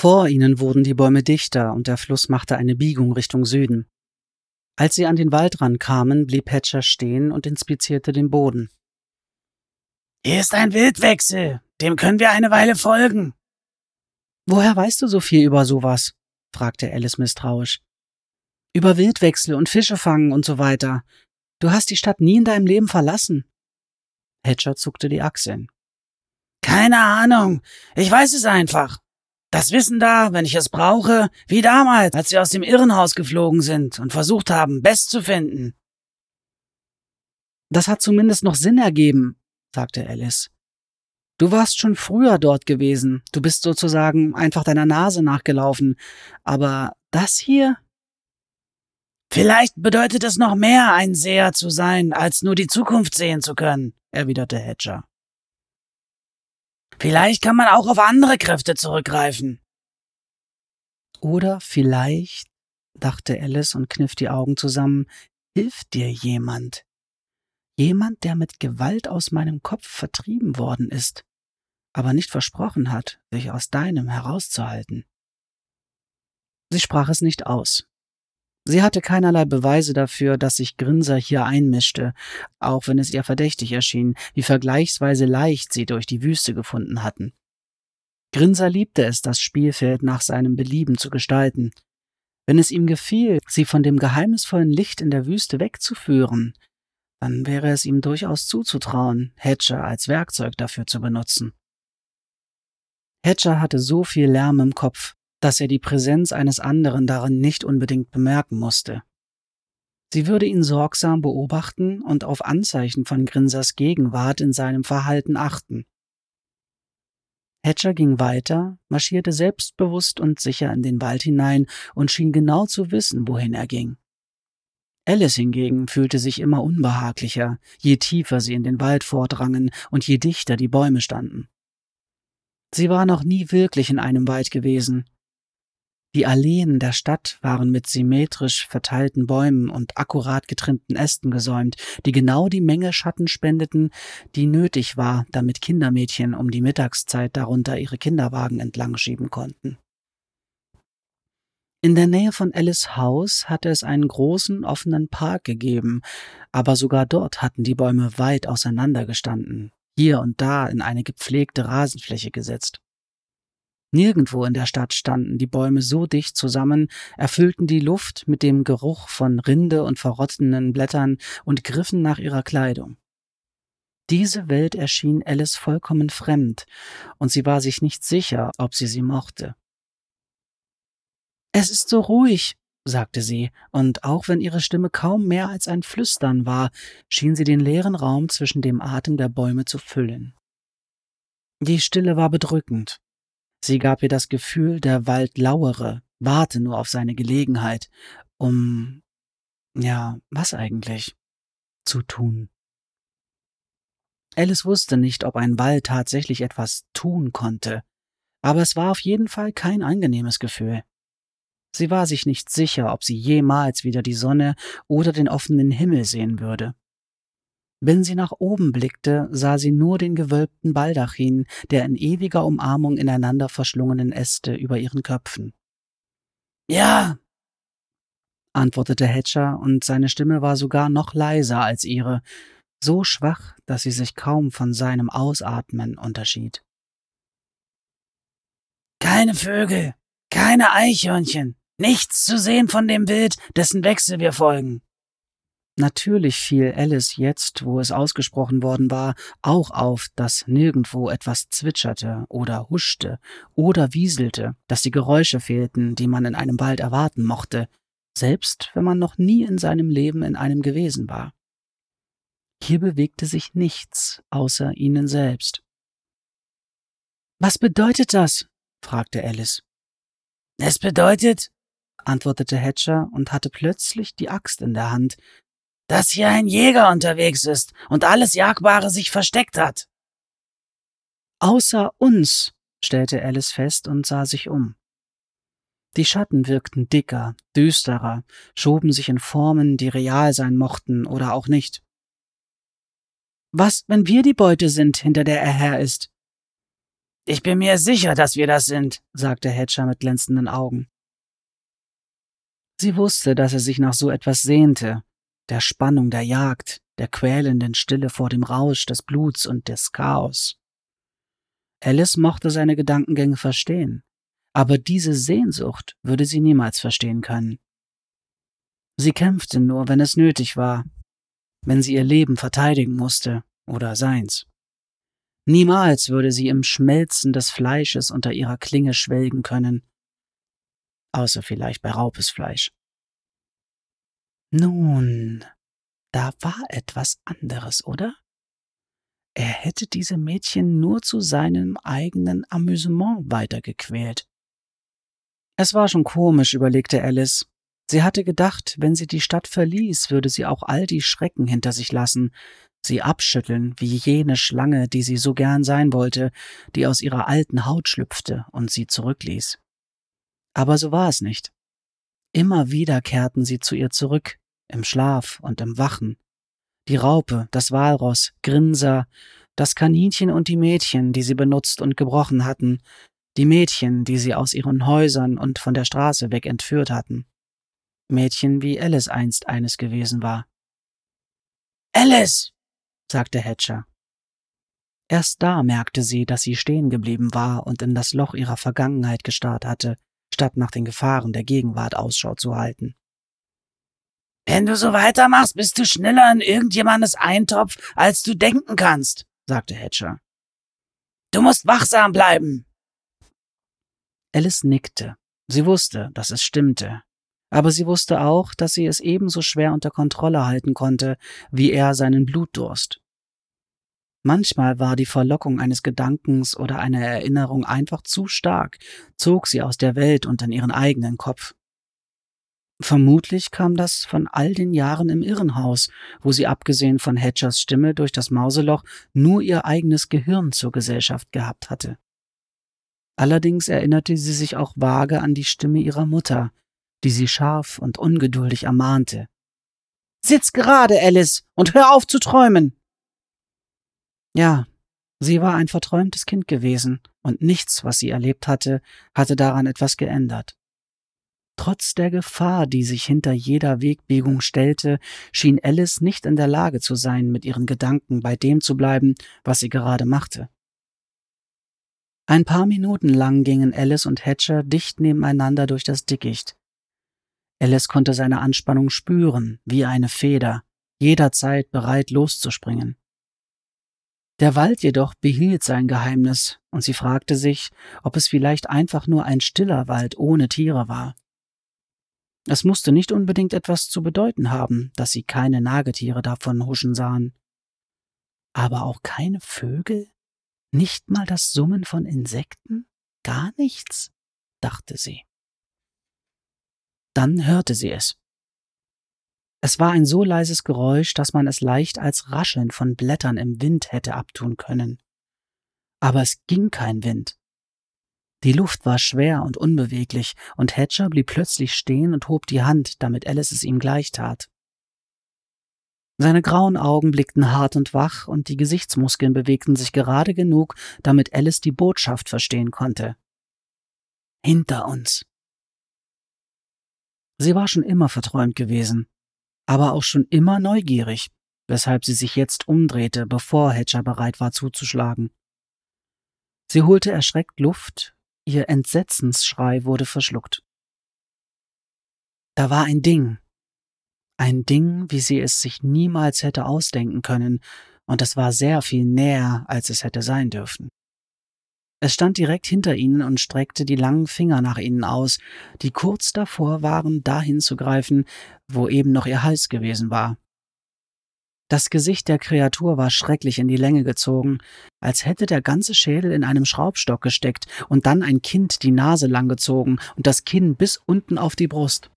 Vor ihnen wurden die Bäume dichter und der Fluss machte eine Biegung Richtung Süden. Als sie an den Waldrand kamen, blieb Hatcher stehen und inspizierte den Boden. Hier ist ein Wildwechsel, dem können wir eine Weile folgen. Woher weißt du so viel über sowas? fragte Alice misstrauisch. Über Wildwechsel und Fische fangen und so weiter. Du hast die Stadt nie in deinem Leben verlassen. Hatcher zuckte die Achseln. Keine Ahnung. Ich weiß es einfach. Das Wissen da, wenn ich es brauche, wie damals, als wir aus dem Irrenhaus geflogen sind und versucht haben, Best zu finden. Das hat zumindest noch Sinn ergeben, sagte Alice. Du warst schon früher dort gewesen. Du bist sozusagen einfach deiner Nase nachgelaufen. Aber das hier? Vielleicht bedeutet es noch mehr, ein Seher zu sein, als nur die Zukunft sehen zu können, erwiderte Hedger. Vielleicht kann man auch auf andere Kräfte zurückgreifen. Oder vielleicht, dachte Alice und kniff die Augen zusammen, hilft dir jemand. Jemand, der mit Gewalt aus meinem Kopf vertrieben worden ist, aber nicht versprochen hat, sich aus deinem herauszuhalten. Sie sprach es nicht aus. Sie hatte keinerlei Beweise dafür, dass sich Grinser hier einmischte, auch wenn es ihr verdächtig erschien, wie vergleichsweise leicht sie durch die Wüste gefunden hatten. Grinser liebte es, das Spielfeld nach seinem Belieben zu gestalten. Wenn es ihm gefiel, sie von dem geheimnisvollen Licht in der Wüste wegzuführen, dann wäre es ihm durchaus zuzutrauen, Hatcher als Werkzeug dafür zu benutzen. Hatcher hatte so viel Lärm im Kopf, dass er die Präsenz eines anderen darin nicht unbedingt bemerken musste. Sie würde ihn sorgsam beobachten und auf Anzeichen von Grinsers Gegenwart in seinem Verhalten achten. Hatcher ging weiter, marschierte selbstbewusst und sicher in den Wald hinein und schien genau zu wissen, wohin er ging. Alice hingegen fühlte sich immer unbehaglicher, je tiefer sie in den Wald vordrangen und je dichter die Bäume standen. Sie war noch nie wirklich in einem Wald gewesen, die Alleen der Stadt waren mit symmetrisch verteilten Bäumen und akkurat getrimmten Ästen gesäumt, die genau die Menge Schatten spendeten, die nötig war, damit Kindermädchen um die Mittagszeit darunter ihre Kinderwagen entlang schieben konnten. In der Nähe von Alice Haus hatte es einen großen offenen Park gegeben, aber sogar dort hatten die Bäume weit auseinander gestanden, hier und da in eine gepflegte Rasenfläche gesetzt. Nirgendwo in der Stadt standen die Bäume so dicht zusammen, erfüllten die Luft mit dem Geruch von Rinde und verrottenden Blättern und griffen nach ihrer Kleidung. Diese Welt erschien Alice vollkommen fremd, und sie war sich nicht sicher, ob sie sie mochte. Es ist so ruhig, sagte sie, und auch wenn ihre Stimme kaum mehr als ein Flüstern war, schien sie den leeren Raum zwischen dem Atem der Bäume zu füllen. Die Stille war bedrückend, Sie gab ihr das Gefühl, der Wald lauere, warte nur auf seine Gelegenheit, um, ja, was eigentlich, zu tun. Alice wusste nicht, ob ein Wald tatsächlich etwas tun konnte, aber es war auf jeden Fall kein angenehmes Gefühl. Sie war sich nicht sicher, ob sie jemals wieder die Sonne oder den offenen Himmel sehen würde. Wenn sie nach oben blickte, sah sie nur den gewölbten Baldachin, der in ewiger Umarmung ineinander verschlungenen Äste über ihren Köpfen. Ja, antwortete Hatcher, und seine Stimme war sogar noch leiser als ihre, so schwach, dass sie sich kaum von seinem Ausatmen unterschied. Keine Vögel, keine Eichhörnchen, nichts zu sehen von dem Wild, dessen Wechsel wir folgen. Natürlich fiel Alice jetzt, wo es ausgesprochen worden war, auch auf, dass nirgendwo etwas zwitscherte oder huschte oder wieselte, dass die Geräusche fehlten, die man in einem Wald erwarten mochte, selbst wenn man noch nie in seinem Leben in einem gewesen war. Hier bewegte sich nichts außer ihnen selbst. Was bedeutet das? fragte Alice. Es bedeutet, antwortete Hatcher und hatte plötzlich die Axt in der Hand, dass hier ein Jäger unterwegs ist und alles Jagbare sich versteckt hat. Außer uns, stellte Alice fest und sah sich um. Die Schatten wirkten dicker, düsterer, schoben sich in Formen, die real sein mochten oder auch nicht. Was, wenn wir die Beute sind, hinter der er her ist? Ich bin mir sicher, dass wir das sind, sagte Hatcher mit glänzenden Augen. Sie wusste, dass er sich nach so etwas sehnte, der Spannung der Jagd, der quälenden Stille vor dem Rausch des Bluts und des Chaos. Alice mochte seine Gedankengänge verstehen, aber diese Sehnsucht würde sie niemals verstehen können. Sie kämpfte nur, wenn es nötig war, wenn sie ihr Leben verteidigen musste oder seins. Niemals würde sie im Schmelzen des Fleisches unter ihrer Klinge schwelgen können, außer vielleicht bei Raupesfleisch. Nun, da war etwas anderes, oder? Er hätte diese Mädchen nur zu seinem eigenen Amüsement weitergequält. Es war schon komisch, überlegte Alice. Sie hatte gedacht, wenn sie die Stadt verließ, würde sie auch all die Schrecken hinter sich lassen, sie abschütteln wie jene Schlange, die sie so gern sein wollte, die aus ihrer alten Haut schlüpfte und sie zurückließ. Aber so war es nicht. Immer wieder kehrten sie zu ihr zurück, im Schlaf und im Wachen. Die Raupe, das Walross, Grinser, das Kaninchen und die Mädchen, die sie benutzt und gebrochen hatten, die Mädchen, die sie aus ihren Häusern und von der Straße weg entführt hatten. Mädchen, wie Alice einst eines gewesen war. Alice! sagte Hatcher. Erst da merkte sie, dass sie stehen geblieben war und in das Loch ihrer Vergangenheit gestarrt hatte, statt nach den Gefahren der Gegenwart Ausschau zu halten. Wenn du so weitermachst, bist du schneller in irgendjemandes Eintopf, als du denken kannst, sagte Hatcher. Du musst wachsam bleiben. Alice nickte. Sie wusste, dass es stimmte. Aber sie wusste auch, dass sie es ebenso schwer unter Kontrolle halten konnte, wie er seinen Blutdurst. Manchmal war die Verlockung eines Gedankens oder einer Erinnerung einfach zu stark, zog sie aus der Welt und in ihren eigenen Kopf. Vermutlich kam das von all den Jahren im Irrenhaus, wo sie abgesehen von Hedgers Stimme durch das Mauseloch nur ihr eigenes Gehirn zur Gesellschaft gehabt hatte. Allerdings erinnerte sie sich auch vage an die Stimme ihrer Mutter, die sie scharf und ungeduldig ermahnte. Sitz gerade, Alice, und hör auf zu träumen. Ja, sie war ein verträumtes Kind gewesen, und nichts, was sie erlebt hatte, hatte daran etwas geändert. Trotz der Gefahr, die sich hinter jeder Wegbiegung stellte, schien Alice nicht in der Lage zu sein, mit ihren Gedanken bei dem zu bleiben, was sie gerade machte. Ein paar Minuten lang gingen Alice und Hatcher dicht nebeneinander durch das Dickicht. Alice konnte seine Anspannung spüren, wie eine Feder, jederzeit bereit loszuspringen. Der Wald jedoch behielt sein Geheimnis, und sie fragte sich, ob es vielleicht einfach nur ein stiller Wald ohne Tiere war. Es musste nicht unbedingt etwas zu bedeuten haben, dass sie keine Nagetiere davon huschen sahen. Aber auch keine Vögel? Nicht mal das Summen von Insekten? Gar nichts? dachte sie. Dann hörte sie es. Es war ein so leises Geräusch, dass man es leicht als Rascheln von Blättern im Wind hätte abtun können. Aber es ging kein Wind. Die Luft war schwer und unbeweglich, und Hatcher blieb plötzlich stehen und hob die Hand, damit Alice es ihm gleich tat. Seine grauen Augen blickten hart und wach, und die Gesichtsmuskeln bewegten sich gerade genug, damit Alice die Botschaft verstehen konnte. Hinter uns. Sie war schon immer verträumt gewesen, aber auch schon immer neugierig, weshalb sie sich jetzt umdrehte, bevor Hatcher bereit war zuzuschlagen. Sie holte erschreckt Luft, ihr Entsetzensschrei wurde verschluckt. Da war ein Ding, ein Ding, wie sie es sich niemals hätte ausdenken können, und es war sehr viel näher, als es hätte sein dürfen. Es stand direkt hinter ihnen und streckte die langen Finger nach ihnen aus, die kurz davor waren, dahin zu greifen, wo eben noch ihr Hals gewesen war. Das Gesicht der Kreatur war schrecklich in die Länge gezogen, als hätte der ganze Schädel in einem Schraubstock gesteckt und dann ein Kind die Nase langgezogen und das Kinn bis unten auf die Brust.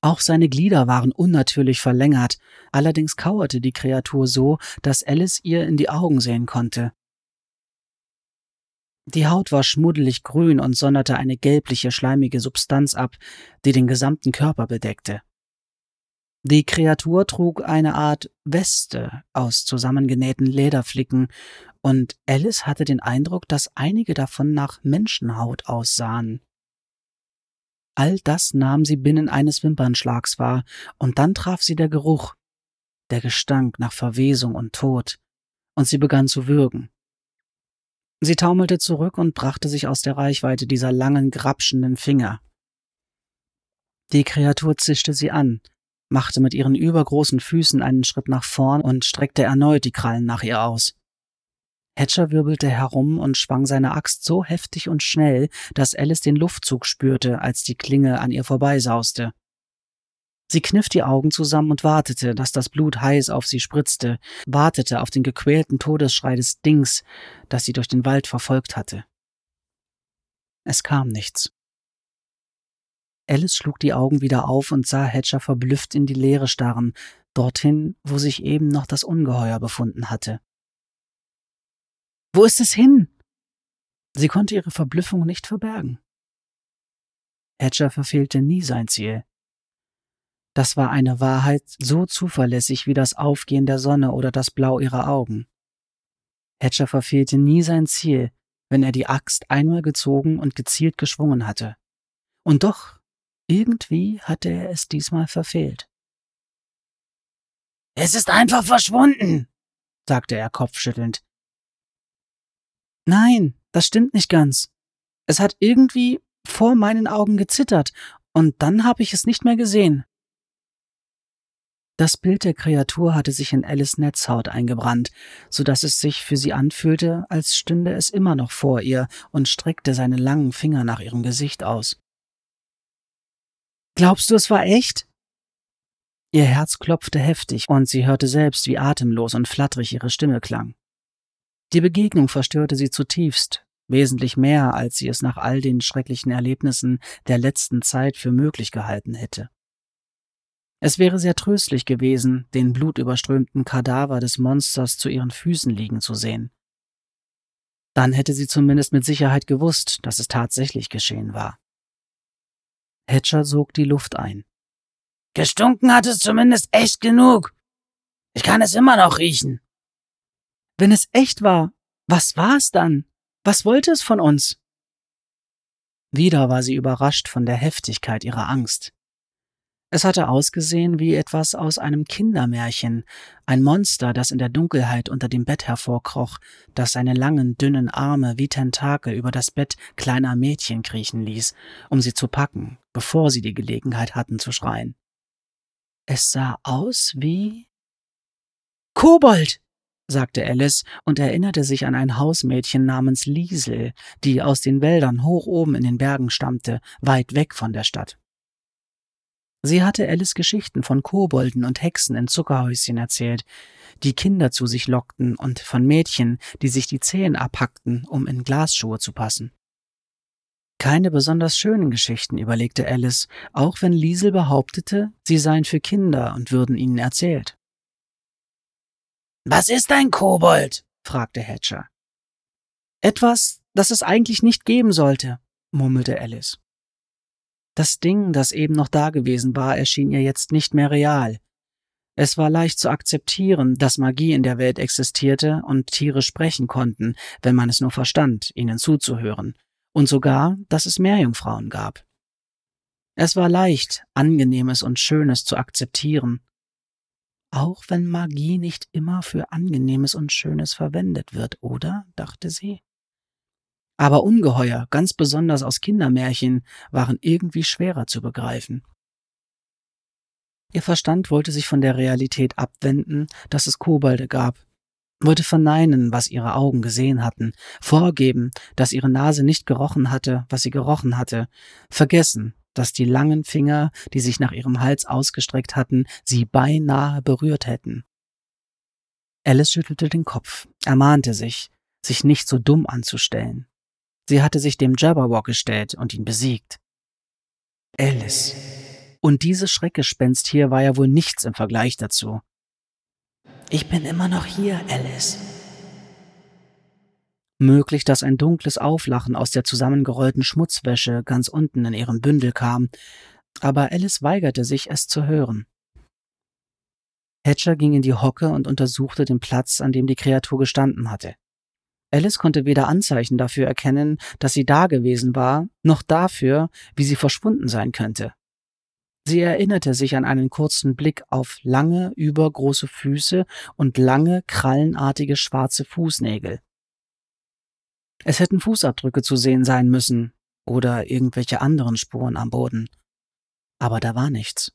Auch seine Glieder waren unnatürlich verlängert, allerdings kauerte die Kreatur so, dass Alice ihr in die Augen sehen konnte. Die Haut war schmuddelig grün und sonderte eine gelbliche, schleimige Substanz ab, die den gesamten Körper bedeckte. Die Kreatur trug eine Art Weste aus zusammengenähten Lederflicken, und Alice hatte den Eindruck, dass einige davon nach Menschenhaut aussahen. All das nahm sie binnen eines Wimpernschlags wahr, und dann traf sie der Geruch, der Gestank nach Verwesung und Tod, und sie begann zu würgen. Sie taumelte zurück und brachte sich aus der Reichweite dieser langen, grapschenden Finger. Die Kreatur zischte sie an, machte mit ihren übergroßen Füßen einen Schritt nach vorn und streckte erneut die Krallen nach ihr aus. Hatcher wirbelte herum und schwang seine Axt so heftig und schnell, dass Alice den Luftzug spürte, als die Klinge an ihr vorbeisauste. Sie kniff die Augen zusammen und wartete, dass das Blut heiß auf sie spritzte, wartete auf den gequälten Todesschrei des Dings, das sie durch den Wald verfolgt hatte. Es kam nichts. Alice schlug die Augen wieder auf und sah Hatcher verblüfft in die Leere starren, dorthin, wo sich eben noch das Ungeheuer befunden hatte. Wo ist es hin? Sie konnte ihre Verblüffung nicht verbergen. Hatcher verfehlte nie sein Ziel. Das war eine Wahrheit so zuverlässig wie das Aufgehen der Sonne oder das Blau ihrer Augen. Hatcher verfehlte nie sein Ziel, wenn er die Axt einmal gezogen und gezielt geschwungen hatte. Und doch irgendwie hatte er es diesmal verfehlt. Es ist einfach verschwunden, sagte er kopfschüttelnd. Nein, das stimmt nicht ganz. Es hat irgendwie vor meinen Augen gezittert, und dann habe ich es nicht mehr gesehen. Das Bild der Kreatur hatte sich in Alice Netzhaut eingebrannt, so dass es sich für sie anfühlte, als stünde es immer noch vor ihr und streckte seine langen Finger nach ihrem Gesicht aus. Glaubst du, es war echt? Ihr Herz klopfte heftig, und sie hörte selbst, wie atemlos und flatterig ihre Stimme klang. Die Begegnung verstörte sie zutiefst, wesentlich mehr, als sie es nach all den schrecklichen Erlebnissen der letzten Zeit für möglich gehalten hätte. Es wäre sehr tröstlich gewesen, den blutüberströmten Kadaver des Monsters zu ihren Füßen liegen zu sehen. Dann hätte sie zumindest mit Sicherheit gewusst, dass es tatsächlich geschehen war. Hatcher sog die Luft ein. Gestunken hat es zumindest echt genug. Ich kann es immer noch riechen. Wenn es echt war, was war es dann? Was wollte es von uns? Wieder war sie überrascht von der Heftigkeit ihrer Angst. Es hatte ausgesehen wie etwas aus einem Kindermärchen, ein Monster, das in der Dunkelheit unter dem Bett hervorkroch, das seine langen, dünnen Arme wie Tentakel über das Bett kleiner Mädchen kriechen ließ, um sie zu packen, bevor sie die Gelegenheit hatten zu schreien. Es sah aus wie Kobold, sagte Alice und erinnerte sich an ein Hausmädchen namens Liesel, die aus den Wäldern hoch oben in den Bergen stammte, weit weg von der Stadt. Sie hatte Alice Geschichten von Kobolden und Hexen in Zuckerhäuschen erzählt, die Kinder zu sich lockten und von Mädchen, die sich die Zehen abhackten, um in Glasschuhe zu passen. Keine besonders schönen Geschichten, überlegte Alice, auch wenn Liesel behauptete, sie seien für Kinder und würden ihnen erzählt. Was ist ein Kobold? fragte Hatcher. Etwas, das es eigentlich nicht geben sollte, murmelte Alice. Das Ding, das eben noch da gewesen war, erschien ihr jetzt nicht mehr real. Es war leicht zu akzeptieren, dass Magie in der Welt existierte und Tiere sprechen konnten, wenn man es nur verstand, ihnen zuzuhören, und sogar, dass es Meerjungfrauen gab. Es war leicht, Angenehmes und Schönes zu akzeptieren, auch wenn Magie nicht immer für Angenehmes und Schönes verwendet wird, oder? dachte sie. Aber Ungeheuer, ganz besonders aus Kindermärchen, waren irgendwie schwerer zu begreifen. Ihr Verstand wollte sich von der Realität abwenden, dass es Kobolde gab, wollte verneinen, was ihre Augen gesehen hatten, vorgeben, dass ihre Nase nicht gerochen hatte, was sie gerochen hatte, vergessen, dass die langen Finger, die sich nach ihrem Hals ausgestreckt hatten, sie beinahe berührt hätten. Alice schüttelte den Kopf, ermahnte sich, sich nicht so dumm anzustellen. Sie hatte sich dem Jabberwock gestellt und ihn besiegt. Alice. Und dieses Schreckgespenst hier war ja wohl nichts im Vergleich dazu. Ich bin immer noch hier, Alice. Möglich, dass ein dunkles Auflachen aus der zusammengerollten Schmutzwäsche ganz unten in ihrem Bündel kam, aber Alice weigerte sich, es zu hören. Hatcher ging in die Hocke und untersuchte den Platz, an dem die Kreatur gestanden hatte. Alice konnte weder Anzeichen dafür erkennen, dass sie da gewesen war, noch dafür, wie sie verschwunden sein könnte. Sie erinnerte sich an einen kurzen Blick auf lange, übergroße Füße und lange, krallenartige schwarze Fußnägel. Es hätten Fußabdrücke zu sehen sein müssen oder irgendwelche anderen Spuren am Boden. Aber da war nichts.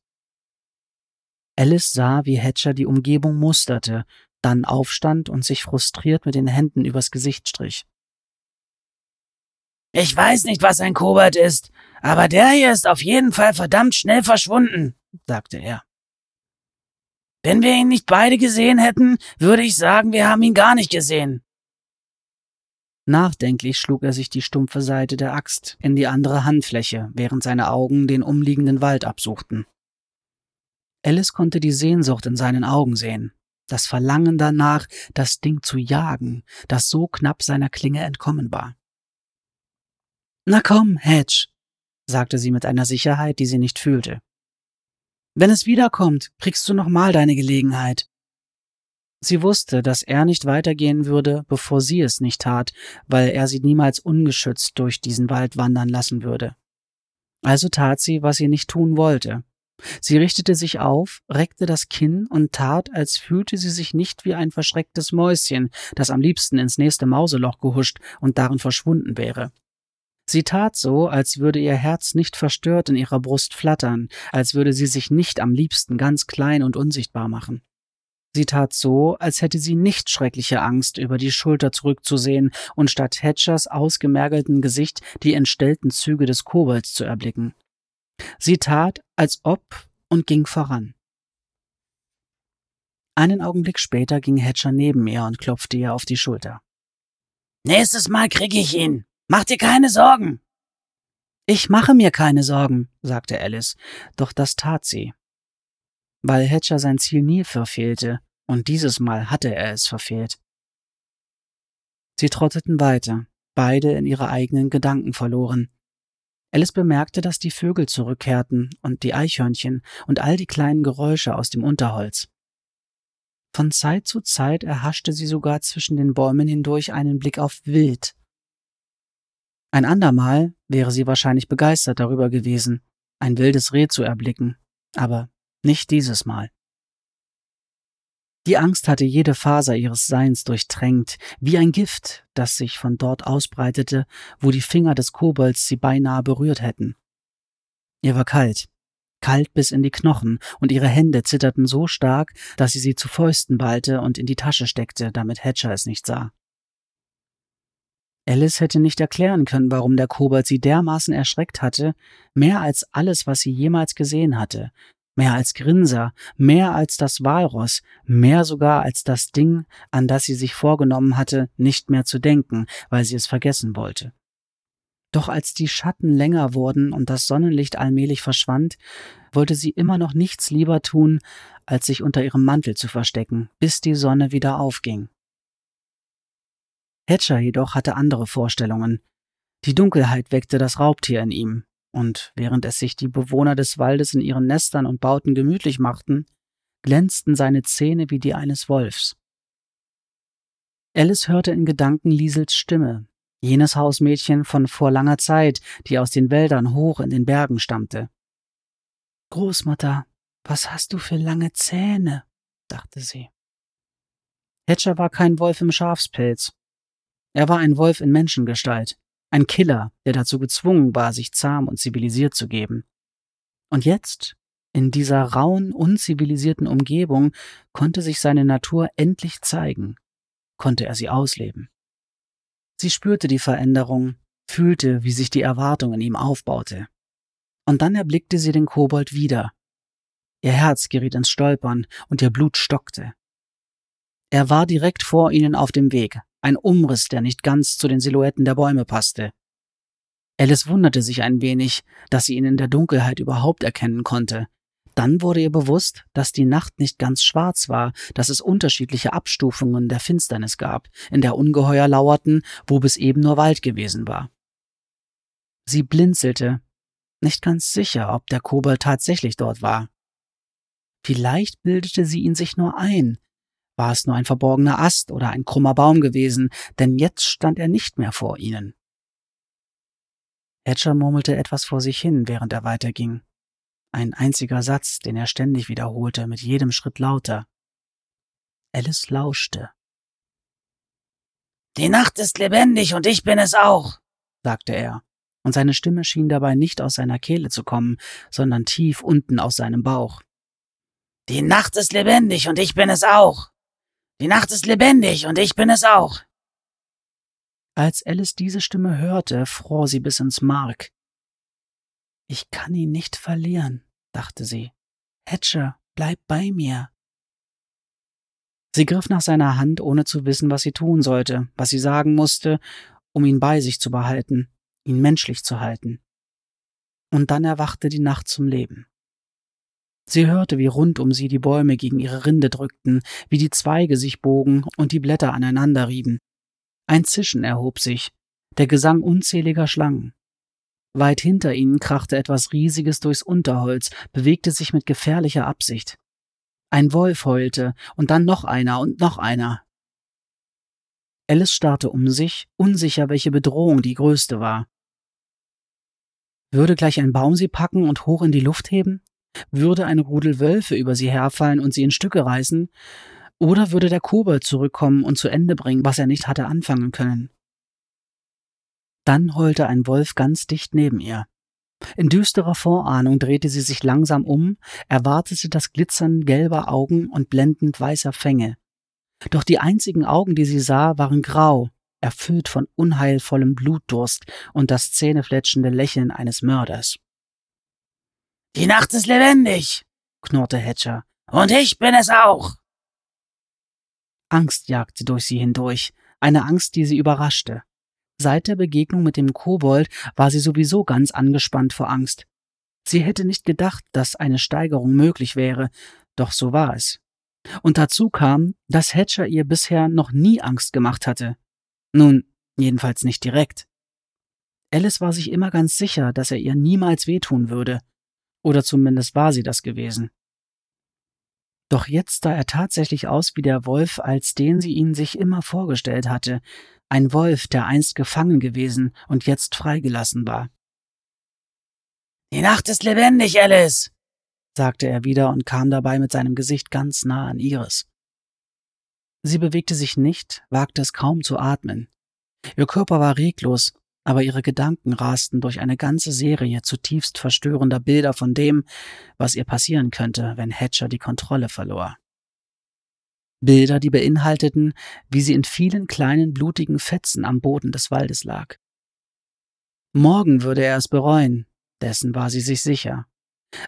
Alice sah, wie Hatcher die Umgebung musterte, dann aufstand und sich frustriert mit den Händen übers Gesicht strich. Ich weiß nicht, was ein Kobalt ist, aber der hier ist auf jeden Fall verdammt schnell verschwunden, sagte er. Wenn wir ihn nicht beide gesehen hätten, würde ich sagen, wir haben ihn gar nicht gesehen. Nachdenklich schlug er sich die stumpfe Seite der Axt in die andere Handfläche, während seine Augen den umliegenden Wald absuchten. Alice konnte die Sehnsucht in seinen Augen sehen, das Verlangen danach, das Ding zu jagen, das so knapp seiner Klinge entkommen war. Na komm, Hedge, sagte sie mit einer Sicherheit, die sie nicht fühlte. Wenn es wiederkommt, kriegst du nochmal deine Gelegenheit. Sie wusste, dass er nicht weitergehen würde, bevor sie es nicht tat, weil er sie niemals ungeschützt durch diesen Wald wandern lassen würde. Also tat sie, was sie nicht tun wollte, Sie richtete sich auf, reckte das Kinn und tat, als fühlte sie sich nicht wie ein verschrecktes Mäuschen, das am liebsten ins nächste Mauseloch gehuscht und darin verschwunden wäre. Sie tat so, als würde ihr Herz nicht verstört in ihrer Brust flattern, als würde sie sich nicht am liebsten ganz klein und unsichtbar machen. Sie tat so, als hätte sie nicht schreckliche Angst, über die Schulter zurückzusehen und statt Hatchers ausgemergelten Gesicht die entstellten Züge des Kobolds zu erblicken. Sie tat, als ob und ging voran. Einen Augenblick später ging Hatcher neben ihr und klopfte ihr auf die Schulter. Nächstes Mal krieg ich ihn. Mach dir keine Sorgen. Ich mache mir keine Sorgen, sagte Alice, doch das tat sie. Weil Hatcher sein Ziel nie verfehlte, und dieses Mal hatte er es verfehlt. Sie trotteten weiter, beide in ihre eigenen Gedanken verloren, Alice bemerkte, dass die Vögel zurückkehrten und die Eichhörnchen und all die kleinen Geräusche aus dem Unterholz. Von Zeit zu Zeit erhaschte sie sogar zwischen den Bäumen hindurch einen Blick auf Wild. Ein andermal wäre sie wahrscheinlich begeistert darüber gewesen, ein wildes Reh zu erblicken, aber nicht dieses Mal. Die Angst hatte jede Faser ihres Seins durchtränkt, wie ein Gift, das sich von dort ausbreitete, wo die Finger des Kobolds sie beinahe berührt hätten. Ihr war kalt, kalt bis in die Knochen, und ihre Hände zitterten so stark, dass sie sie zu Fäusten ballte und in die Tasche steckte, damit Hatcher es nicht sah. Alice hätte nicht erklären können, warum der Kobold sie dermaßen erschreckt hatte, mehr als alles, was sie jemals gesehen hatte, mehr als Grinser, mehr als das Walross, mehr sogar als das Ding, an das sie sich vorgenommen hatte, nicht mehr zu denken, weil sie es vergessen wollte. Doch als die Schatten länger wurden und das Sonnenlicht allmählich verschwand, wollte sie immer noch nichts lieber tun, als sich unter ihrem Mantel zu verstecken, bis die Sonne wieder aufging. Hatcher jedoch hatte andere Vorstellungen. Die Dunkelheit weckte das Raubtier in ihm, und während es sich die Bewohner des Waldes in ihren Nestern und Bauten gemütlich machten, glänzten seine Zähne wie die eines Wolfs. Alice hörte in Gedanken Liesels Stimme, jenes Hausmädchen von vor langer Zeit, die aus den Wäldern hoch in den Bergen stammte. Großmutter, was hast du für lange Zähne? dachte sie. Hatcher war kein Wolf im Schafspelz. Er war ein Wolf in Menschengestalt. Ein Killer, der dazu gezwungen war, sich zahm und zivilisiert zu geben. Und jetzt, in dieser rauen, unzivilisierten Umgebung, konnte sich seine Natur endlich zeigen, konnte er sie ausleben. Sie spürte die Veränderung, fühlte, wie sich die Erwartung in ihm aufbaute. Und dann erblickte sie den Kobold wieder. Ihr Herz geriet ins Stolpern und ihr Blut stockte. Er war direkt vor ihnen auf dem Weg, ein Umriss, der nicht ganz zu den Silhouetten der Bäume passte. Alice wunderte sich ein wenig, dass sie ihn in der Dunkelheit überhaupt erkennen konnte. Dann wurde ihr bewusst, dass die Nacht nicht ganz schwarz war, dass es unterschiedliche Abstufungen der Finsternis gab, in der Ungeheuer lauerten, wo bis eben nur Wald gewesen war. Sie blinzelte, nicht ganz sicher, ob der Kobold tatsächlich dort war. Vielleicht bildete sie ihn sich nur ein. War es nur ein verborgener Ast oder ein krummer Baum gewesen, denn jetzt stand er nicht mehr vor ihnen. Hatcher murmelte etwas vor sich hin, während er weiterging. Ein einziger Satz, den er ständig wiederholte, mit jedem Schritt lauter. Alice lauschte. Die Nacht ist lebendig und ich bin es auch, sagte er, und seine Stimme schien dabei nicht aus seiner Kehle zu kommen, sondern tief unten aus seinem Bauch. Die Nacht ist lebendig und ich bin es auch. Die Nacht ist lebendig und ich bin es auch. Als Alice diese Stimme hörte, fror sie bis ins Mark. Ich kann ihn nicht verlieren, dachte sie. Hatcher, bleib bei mir. Sie griff nach seiner Hand, ohne zu wissen, was sie tun sollte, was sie sagen musste, um ihn bei sich zu behalten, ihn menschlich zu halten. Und dann erwachte die Nacht zum Leben. Sie hörte, wie rund um sie die Bäume gegen ihre Rinde drückten, wie die Zweige sich bogen und die Blätter aneinander rieben. Ein Zischen erhob sich, der Gesang unzähliger Schlangen. Weit hinter ihnen krachte etwas Riesiges durchs Unterholz, bewegte sich mit gefährlicher Absicht. Ein Wolf heulte, und dann noch einer und noch einer. Alice starrte um sich, unsicher, welche Bedrohung die größte war. Würde gleich ein Baum sie packen und hoch in die Luft heben? Würde eine Rudel Wölfe über sie herfallen und sie in Stücke reißen? Oder würde der Kobold zurückkommen und zu Ende bringen, was er nicht hatte anfangen können? Dann heulte ein Wolf ganz dicht neben ihr. In düsterer Vorahnung drehte sie sich langsam um, erwartete das Glitzern gelber Augen und blendend weißer Fänge. Doch die einzigen Augen, die sie sah, waren grau, erfüllt von unheilvollem Blutdurst und das zähnefletschende Lächeln eines Mörders. Die Nacht ist lebendig, knurrte Hatcher. Und ich bin es auch. Angst jagte durch sie hindurch, eine Angst, die sie überraschte. Seit der Begegnung mit dem Kobold war sie sowieso ganz angespannt vor Angst. Sie hätte nicht gedacht, dass eine Steigerung möglich wäre, doch so war es. Und dazu kam, dass Hatcher ihr bisher noch nie Angst gemacht hatte. Nun, jedenfalls nicht direkt. Alice war sich immer ganz sicher, dass er ihr niemals wehtun würde, oder zumindest war sie das gewesen. Doch jetzt sah er tatsächlich aus wie der Wolf, als den sie ihn sich immer vorgestellt hatte, ein Wolf, der einst gefangen gewesen und jetzt freigelassen war. Die Nacht ist lebendig, Alice, sagte er wieder und kam dabei mit seinem Gesicht ganz nah an ihres. Sie bewegte sich nicht, wagte es kaum zu atmen. Ihr Körper war reglos, aber ihre Gedanken rasten durch eine ganze Serie zutiefst verstörender Bilder von dem, was ihr passieren könnte, wenn Hatcher die Kontrolle verlor. Bilder, die beinhalteten, wie sie in vielen kleinen blutigen Fetzen am Boden des Waldes lag. Morgen würde er es bereuen, dessen war sie sich sicher.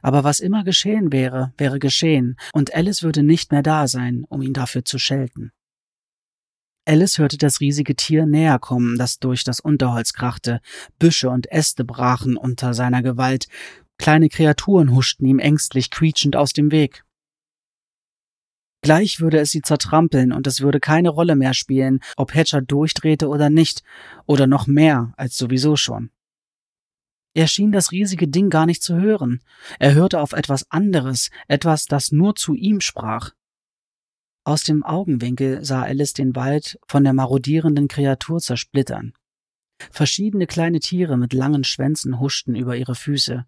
Aber was immer geschehen wäre, wäre geschehen, und Alice würde nicht mehr da sein, um ihn dafür zu schelten. Alice hörte das riesige Tier näher kommen, das durch das Unterholz krachte. Büsche und Äste brachen unter seiner Gewalt. Kleine Kreaturen huschten ihm ängstlich quietschend aus dem Weg. Gleich würde es sie zertrampeln und es würde keine Rolle mehr spielen, ob Hatcher durchdrehte oder nicht, oder noch mehr als sowieso schon. Er schien das riesige Ding gar nicht zu hören. Er hörte auf etwas anderes, etwas, das nur zu ihm sprach. Aus dem Augenwinkel sah Alice den Wald von der marodierenden Kreatur zersplittern. Verschiedene kleine Tiere mit langen Schwänzen huschten über ihre Füße.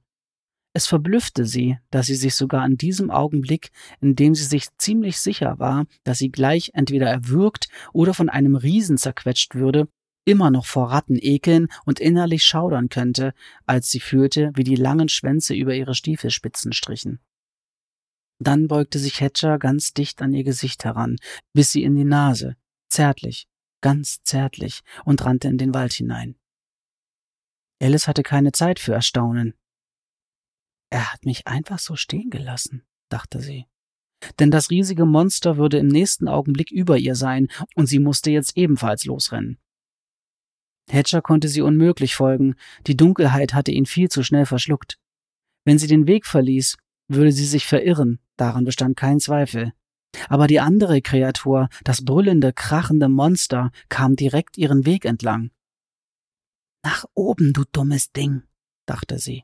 Es verblüffte sie, dass sie sich sogar in diesem Augenblick, in dem sie sich ziemlich sicher war, dass sie gleich entweder erwürgt oder von einem Riesen zerquetscht würde, immer noch vor Ratten ekeln und innerlich schaudern könnte, als sie fühlte, wie die langen Schwänze über ihre Stiefelspitzen strichen. Dann beugte sich Hatcher ganz dicht an ihr Gesicht heran, bis sie in die Nase, zärtlich, ganz zärtlich, und rannte in den Wald hinein. Alice hatte keine Zeit für Erstaunen. Er hat mich einfach so stehen gelassen, dachte sie. Denn das riesige Monster würde im nächsten Augenblick über ihr sein, und sie musste jetzt ebenfalls losrennen. Hatcher konnte sie unmöglich folgen, die Dunkelheit hatte ihn viel zu schnell verschluckt. Wenn sie den Weg verließ, würde sie sich verirren, daran bestand kein Zweifel. Aber die andere Kreatur, das brüllende, krachende Monster, kam direkt ihren Weg entlang. Nach oben, du dummes Ding, dachte sie.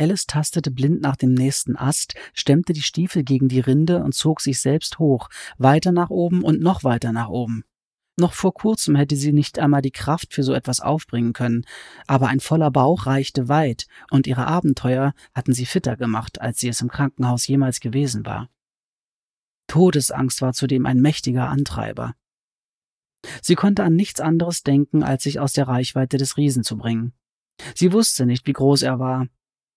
Alice tastete blind nach dem nächsten Ast, stemmte die Stiefel gegen die Rinde und zog sich selbst hoch, weiter nach oben und noch weiter nach oben. Noch vor kurzem hätte sie nicht einmal die Kraft für so etwas aufbringen können, aber ein voller Bauch reichte weit, und ihre Abenteuer hatten sie fitter gemacht, als sie es im Krankenhaus jemals gewesen war. Todesangst war zudem ein mächtiger Antreiber. Sie konnte an nichts anderes denken, als sich aus der Reichweite des Riesen zu bringen. Sie wusste nicht, wie groß er war,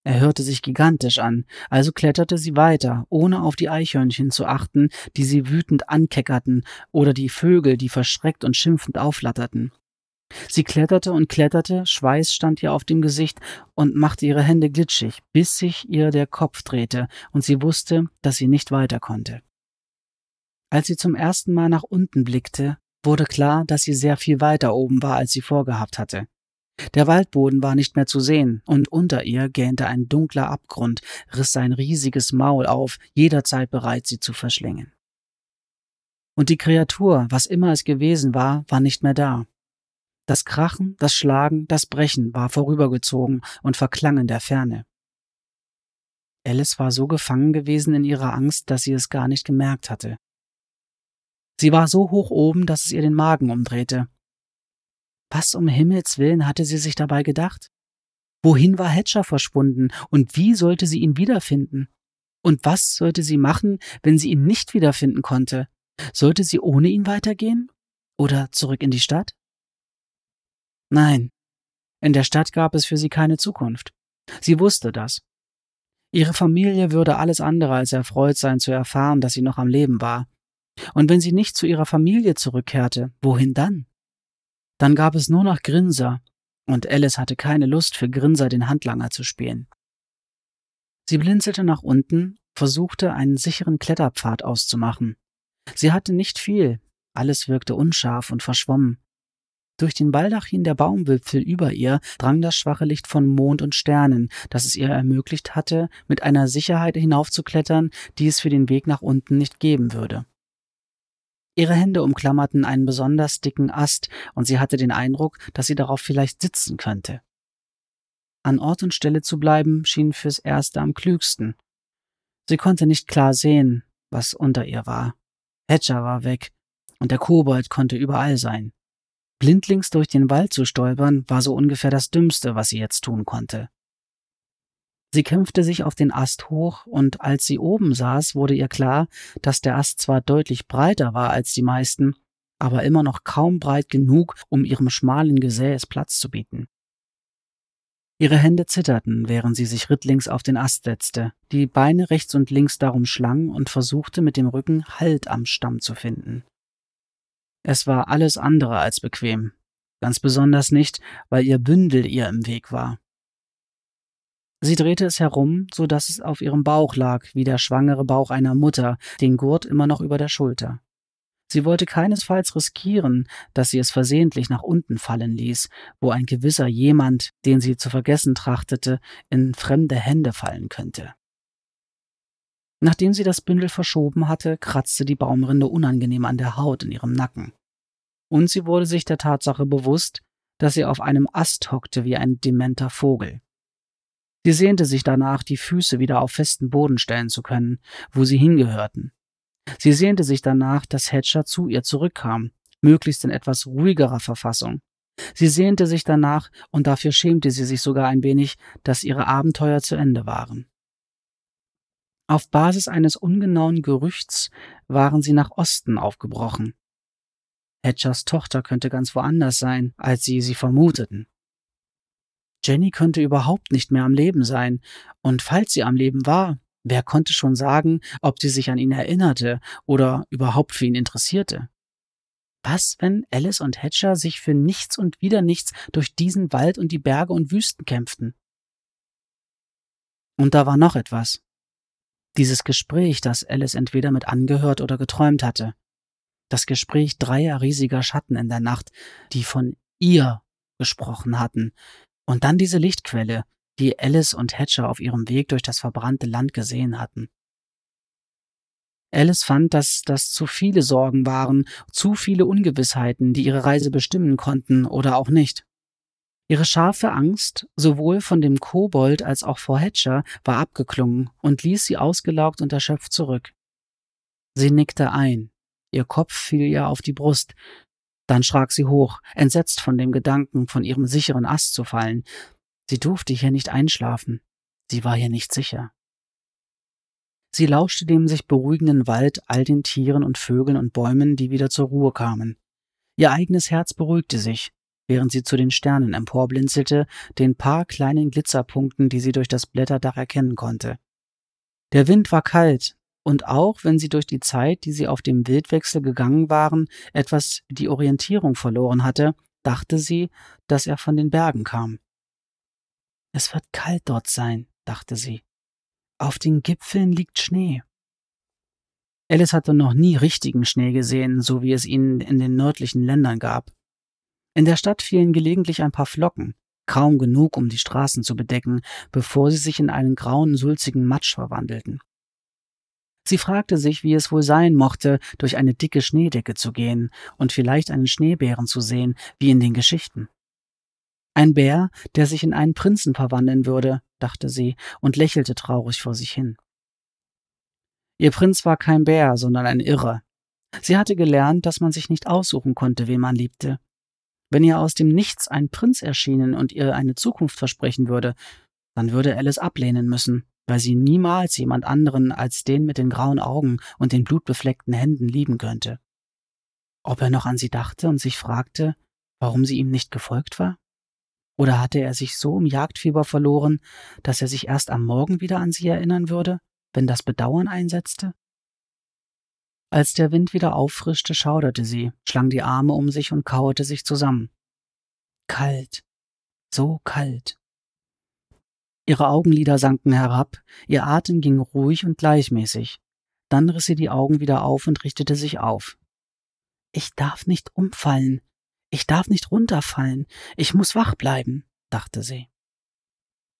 er hörte sich gigantisch an, also kletterte sie weiter, ohne auf die Eichhörnchen zu achten, die sie wütend ankeckerten, oder die Vögel, die verschreckt und schimpfend auflatterten. Sie kletterte und kletterte, Schweiß stand ihr auf dem Gesicht und machte ihre Hände glitschig, bis sich ihr der Kopf drehte und sie wusste, dass sie nicht weiter konnte. Als sie zum ersten Mal nach unten blickte, wurde klar, dass sie sehr viel weiter oben war, als sie vorgehabt hatte. Der Waldboden war nicht mehr zu sehen, und unter ihr gähnte ein dunkler Abgrund, riss sein riesiges Maul auf, jederzeit bereit, sie zu verschlingen. Und die Kreatur, was immer es gewesen war, war nicht mehr da. Das Krachen, das Schlagen, das Brechen war vorübergezogen und verklang in der Ferne. Alice war so gefangen gewesen in ihrer Angst, dass sie es gar nicht gemerkt hatte. Sie war so hoch oben, dass es ihr den Magen umdrehte, was um Himmels willen hatte sie sich dabei gedacht? Wohin war Hatcher verschwunden und wie sollte sie ihn wiederfinden? Und was sollte sie machen, wenn sie ihn nicht wiederfinden konnte? Sollte sie ohne ihn weitergehen? Oder zurück in die Stadt? Nein, in der Stadt gab es für sie keine Zukunft. Sie wusste das. Ihre Familie würde alles andere als erfreut sein zu erfahren, dass sie noch am Leben war. Und wenn sie nicht zu ihrer Familie zurückkehrte, wohin dann? Dann gab es nur noch Grinser, und Alice hatte keine Lust, für Grinser den Handlanger zu spielen. Sie blinzelte nach unten, versuchte, einen sicheren Kletterpfad auszumachen. Sie hatte nicht viel, alles wirkte unscharf und verschwommen. Durch den Baldachin der Baumwipfel über ihr drang das schwache Licht von Mond und Sternen, das es ihr ermöglicht hatte, mit einer Sicherheit hinaufzuklettern, die es für den Weg nach unten nicht geben würde. Ihre Hände umklammerten einen besonders dicken Ast, und sie hatte den Eindruck, dass sie darauf vielleicht sitzen könnte. An Ort und Stelle zu bleiben schien fürs Erste am klügsten. Sie konnte nicht klar sehen, was unter ihr war. Hedger war weg, und der Kobold konnte überall sein. Blindlings durch den Wald zu stolpern, war so ungefähr das Dümmste, was sie jetzt tun konnte. Sie kämpfte sich auf den Ast hoch, und als sie oben saß, wurde ihr klar, dass der Ast zwar deutlich breiter war als die meisten, aber immer noch kaum breit genug, um ihrem schmalen Gesäß Platz zu bieten. Ihre Hände zitterten, während sie sich rittlings auf den Ast setzte, die Beine rechts und links darum schlang und versuchte mit dem Rücken Halt am Stamm zu finden. Es war alles andere als bequem, ganz besonders nicht, weil ihr Bündel ihr im Weg war. Sie drehte es herum, so dass es auf ihrem Bauch lag, wie der schwangere Bauch einer Mutter, den Gurt immer noch über der Schulter. Sie wollte keinesfalls riskieren, dass sie es versehentlich nach unten fallen ließ, wo ein gewisser jemand, den sie zu vergessen trachtete, in fremde Hände fallen könnte. Nachdem sie das Bündel verschoben hatte, kratzte die Baumrinde unangenehm an der Haut in ihrem Nacken. Und sie wurde sich der Tatsache bewusst, dass sie auf einem Ast hockte wie ein dementer Vogel. Sie sehnte sich danach, die Füße wieder auf festen Boden stellen zu können, wo sie hingehörten. Sie sehnte sich danach, dass Hatcher zu ihr zurückkam, möglichst in etwas ruhigerer Verfassung. Sie sehnte sich danach, und dafür schämte sie sich sogar ein wenig, dass ihre Abenteuer zu Ende waren. Auf Basis eines ungenauen Gerüchts waren sie nach Osten aufgebrochen. Hatchers Tochter könnte ganz woanders sein, als sie sie vermuteten. Jenny könnte überhaupt nicht mehr am Leben sein, und falls sie am Leben war, wer konnte schon sagen, ob sie sich an ihn erinnerte oder überhaupt für ihn interessierte? Was, wenn Alice und Hatcher sich für nichts und wieder nichts durch diesen Wald und die Berge und Wüsten kämpften? Und da war noch etwas. Dieses Gespräch, das Alice entweder mit angehört oder geträumt hatte. Das Gespräch dreier riesiger Schatten in der Nacht, die von ihr gesprochen hatten, und dann diese Lichtquelle, die Alice und Hatcher auf ihrem Weg durch das verbrannte Land gesehen hatten. Alice fand, dass das zu viele Sorgen waren, zu viele Ungewissheiten, die ihre Reise bestimmen konnten oder auch nicht. Ihre scharfe Angst, sowohl von dem Kobold als auch vor Hatcher, war abgeklungen und ließ sie ausgelaugt und erschöpft zurück. Sie nickte ein, ihr Kopf fiel ihr auf die Brust, dann schrak sie hoch, entsetzt von dem Gedanken, von ihrem sicheren Ast zu fallen. Sie durfte hier nicht einschlafen, sie war hier nicht sicher. Sie lauschte dem sich beruhigenden Wald, all den Tieren und Vögeln und Bäumen, die wieder zur Ruhe kamen. Ihr eigenes Herz beruhigte sich, während sie zu den Sternen emporblinzelte, den paar kleinen Glitzerpunkten, die sie durch das Blätterdach erkennen konnte. Der Wind war kalt, und auch wenn sie durch die Zeit, die sie auf dem Wildwechsel gegangen waren, etwas die Orientierung verloren hatte, dachte sie, dass er von den Bergen kam. Es wird kalt dort sein, dachte sie. Auf den Gipfeln liegt Schnee. Alice hatte noch nie richtigen Schnee gesehen, so wie es ihn in den nördlichen Ländern gab. In der Stadt fielen gelegentlich ein paar Flocken, kaum genug, um die Straßen zu bedecken, bevor sie sich in einen grauen, sulzigen Matsch verwandelten. Sie fragte sich, wie es wohl sein mochte, durch eine dicke Schneedecke zu gehen und vielleicht einen Schneebären zu sehen, wie in den Geschichten. Ein Bär, der sich in einen Prinzen verwandeln würde, dachte sie und lächelte traurig vor sich hin. Ihr Prinz war kein Bär, sondern ein Irrer. Sie hatte gelernt, dass man sich nicht aussuchen konnte, wen man liebte. Wenn ihr aus dem Nichts ein Prinz erschienen und ihr eine Zukunft versprechen würde, dann würde Alice ablehnen müssen, weil sie niemals jemand anderen als den mit den grauen Augen und den blutbefleckten Händen lieben könnte. Ob er noch an sie dachte und sich fragte, warum sie ihm nicht gefolgt war? Oder hatte er sich so im Jagdfieber verloren, dass er sich erst am Morgen wieder an sie erinnern würde, wenn das Bedauern einsetzte? Als der Wind wieder auffrischte, schauderte sie, schlang die Arme um sich und kauerte sich zusammen. Kalt, so kalt. Ihre Augenlider sanken herab, ihr Atem ging ruhig und gleichmäßig. Dann riss sie die Augen wieder auf und richtete sich auf. Ich darf nicht umfallen. Ich darf nicht runterfallen. Ich muss wach bleiben, dachte sie.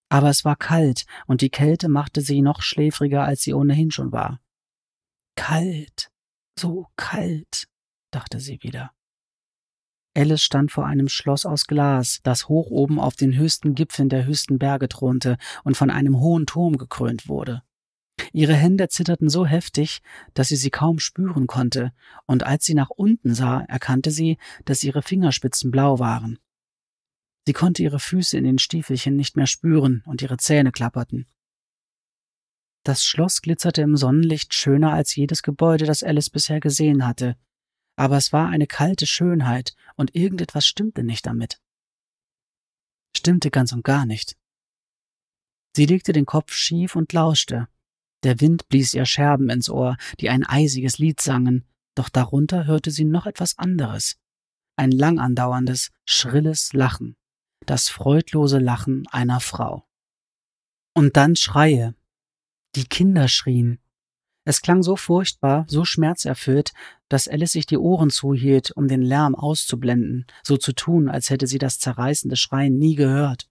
Aber es war kalt, und die Kälte machte sie noch schläfriger, als sie ohnehin schon war. Kalt, so kalt, dachte sie wieder. Alice stand vor einem Schloss aus Glas, das hoch oben auf den höchsten Gipfeln der höchsten Berge thronte und von einem hohen Turm gekrönt wurde. Ihre Hände zitterten so heftig, dass sie sie kaum spüren konnte, und als sie nach unten sah, erkannte sie, dass ihre Fingerspitzen blau waren. Sie konnte ihre Füße in den Stiefelchen nicht mehr spüren, und ihre Zähne klapperten. Das Schloss glitzerte im Sonnenlicht schöner als jedes Gebäude, das Alice bisher gesehen hatte, aber es war eine kalte Schönheit, und irgendetwas stimmte nicht damit. Stimmte ganz und gar nicht. Sie legte den Kopf schief und lauschte. Der Wind blies ihr Scherben ins Ohr, die ein eisiges Lied sangen, doch darunter hörte sie noch etwas anderes. Ein lang andauerndes, schrilles Lachen, das freudlose Lachen einer Frau. Und dann Schreie, die Kinder schrien. Es klang so furchtbar, so schmerzerfüllt, dass Alice sich die Ohren zuhielt, um den Lärm auszublenden, so zu tun, als hätte sie das zerreißende Schreien nie gehört.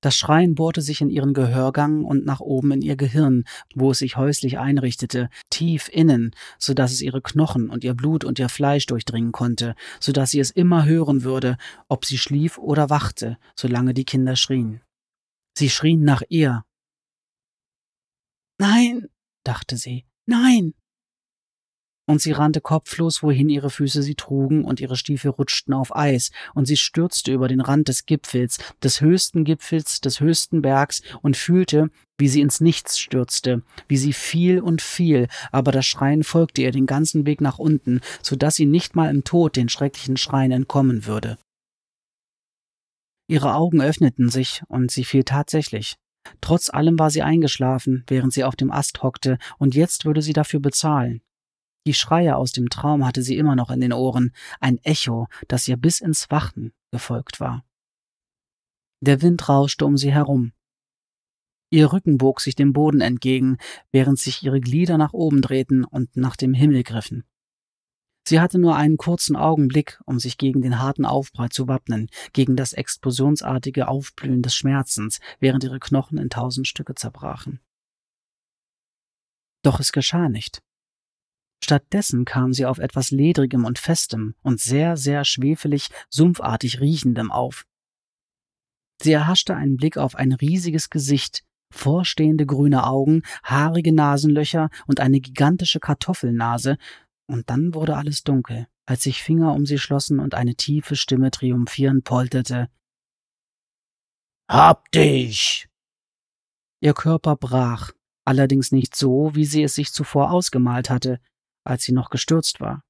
Das Schreien bohrte sich in ihren Gehörgang und nach oben in ihr Gehirn, wo es sich häuslich einrichtete, tief innen, so dass es ihre Knochen und ihr Blut und ihr Fleisch durchdringen konnte, so dass sie es immer hören würde, ob sie schlief oder wachte, solange die Kinder schrien. Sie schrien nach ihr, Nein, dachte sie, nein. Und sie rannte kopflos, wohin ihre Füße sie trugen, und ihre Stiefel rutschten auf Eis, und sie stürzte über den Rand des Gipfels, des höchsten Gipfels, des höchsten Bergs, und fühlte, wie sie ins Nichts stürzte, wie sie fiel und fiel, aber das Schreien folgte ihr den ganzen Weg nach unten, so dass sie nicht mal im Tod den schrecklichen Schreien entkommen würde. Ihre Augen öffneten sich, und sie fiel tatsächlich. Trotz allem war sie eingeschlafen, während sie auf dem Ast hockte, und jetzt würde sie dafür bezahlen. Die Schreie aus dem Traum hatte sie immer noch in den Ohren, ein Echo, das ihr bis ins Wachen gefolgt war. Der Wind rauschte um sie herum. Ihr Rücken bog sich dem Boden entgegen, während sich ihre Glieder nach oben drehten und nach dem Himmel griffen. Sie hatte nur einen kurzen Augenblick, um sich gegen den harten Aufprall zu wappnen, gegen das explosionsartige Aufblühen des Schmerzens, während ihre Knochen in tausend Stücke zerbrachen. Doch es geschah nicht. Stattdessen kam sie auf etwas Ledrigem und Festem und sehr, sehr schwefelig, sumpfartig riechendem auf. Sie erhaschte einen Blick auf ein riesiges Gesicht, vorstehende grüne Augen, haarige Nasenlöcher und eine gigantische Kartoffelnase, und dann wurde alles dunkel, als sich Finger um sie schlossen und eine tiefe Stimme triumphierend polterte. Hab dich! Ihr Körper brach, allerdings nicht so, wie sie es sich zuvor ausgemalt hatte, als sie noch gestürzt war.